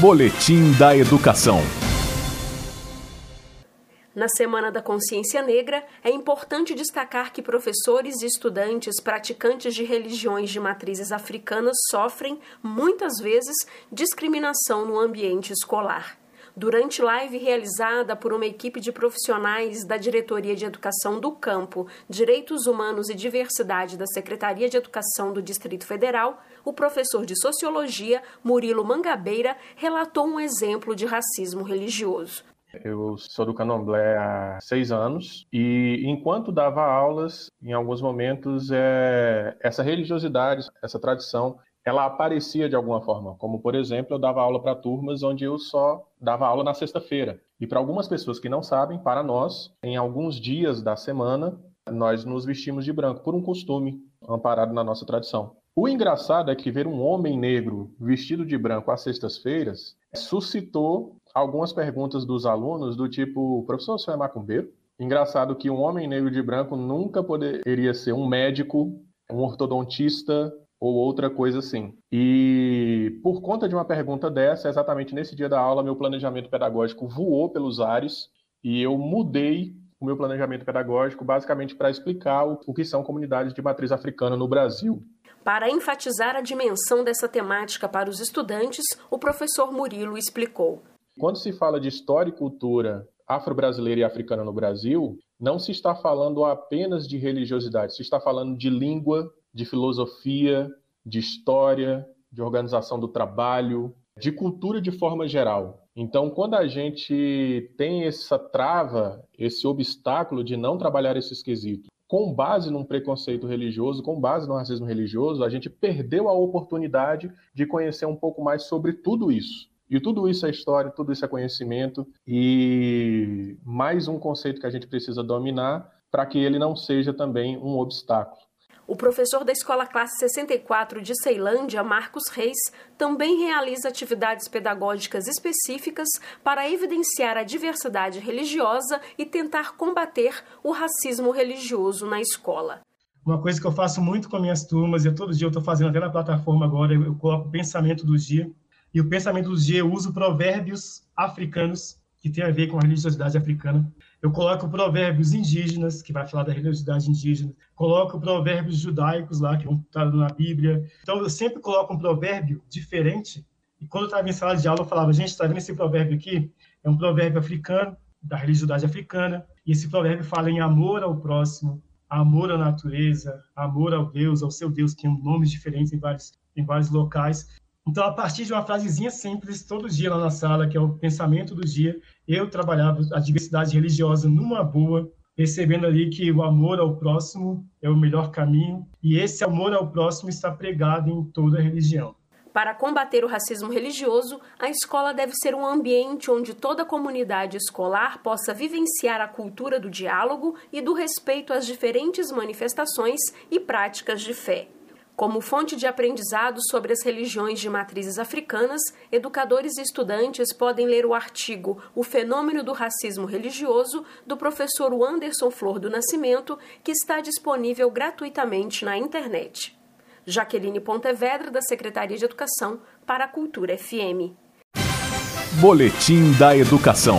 Boletim da Educação. Na Semana da Consciência Negra, é importante destacar que professores e estudantes praticantes de religiões de matrizes africanas sofrem, muitas vezes, discriminação no ambiente escolar. Durante live realizada por uma equipe de profissionais da Diretoria de Educação do Campo, Direitos Humanos e Diversidade da Secretaria de Educação do Distrito Federal, o professor de Sociologia, Murilo Mangabeira, relatou um exemplo de racismo religioso. Eu sou do Candomblé há seis anos e, enquanto dava aulas, em alguns momentos, é, essa religiosidade, essa tradição, ela aparecia de alguma forma. Como, por exemplo, eu dava aula para turmas onde eu só dava aula na sexta-feira. E para algumas pessoas que não sabem, para nós, em alguns dias da semana, nós nos vestimos de branco, por um costume amparado na nossa tradição. O engraçado é que ver um homem negro vestido de branco às sextas-feiras suscitou algumas perguntas dos alunos do tipo, professor, você é macumbeiro? Engraçado que um homem negro de branco nunca poderia ser um médico, um ortodontista, ou outra coisa assim. E por conta de uma pergunta dessa, exatamente nesse dia da aula, meu planejamento pedagógico voou pelos ares e eu mudei o meu planejamento pedagógico basicamente para explicar o, que são comunidades de matriz africana no Brasil. Para enfatizar a dimensão dessa temática para os estudantes, o professor Murilo explicou. Quando se fala de história e cultura afro-brasileira e africana no Brasil, não se está falando apenas de religiosidade, se está falando de língua, de filosofia, de história, de organização do trabalho, de cultura de forma geral. Então, quando a gente tem essa trava, esse obstáculo de não trabalhar esse esquisito, com base num preconceito religioso, com base no racismo religioso, a gente perdeu a oportunidade de conhecer um pouco mais sobre tudo isso. E tudo isso é história, tudo isso é conhecimento, e mais um conceito que a gente precisa dominar para que ele não seja também um obstáculo. O professor da Escola Classe 64 de Ceilândia, Marcos Reis, também realiza atividades pedagógicas específicas para evidenciar a diversidade religiosa e tentar combater o racismo religioso na escola. Uma coisa que eu faço muito com minhas turmas, e todo dia eu estou fazendo até na plataforma agora, eu coloco o pensamento do dia. E o pensamento do dia eu uso provérbios africanos que tem a ver com a religiosidade africana. Eu coloco provérbios indígenas, que vai falar da religiosidade indígena. Coloco provérbios judaicos lá, que vão estar na Bíblia. Então, eu sempre coloco um provérbio diferente. E quando eu estava em sala de aula, eu falava, gente, está vendo esse provérbio aqui? É um provérbio africano, da religiosidade africana. E esse provérbio fala em amor ao próximo, amor à natureza, amor ao Deus, ao seu Deus, que tem nomes diferentes em vários, em vários locais. Então, a partir de uma frasezinha simples, todo dia lá na sala, que é o pensamento do dia, eu trabalhava a diversidade religiosa numa boa, percebendo ali que o amor ao próximo é o melhor caminho, e esse amor ao próximo está pregado em toda a religião. Para combater o racismo religioso, a escola deve ser um ambiente onde toda a comunidade escolar possa vivenciar a cultura do diálogo e do respeito às diferentes manifestações e práticas de fé. Como fonte de aprendizado sobre as religiões de matrizes africanas, educadores e estudantes podem ler o artigo O Fenômeno do Racismo Religioso, do professor Anderson Flor do Nascimento, que está disponível gratuitamente na internet. Jaqueline Pontevedra, da Secretaria de Educação, para a Cultura FM. Boletim da Educação.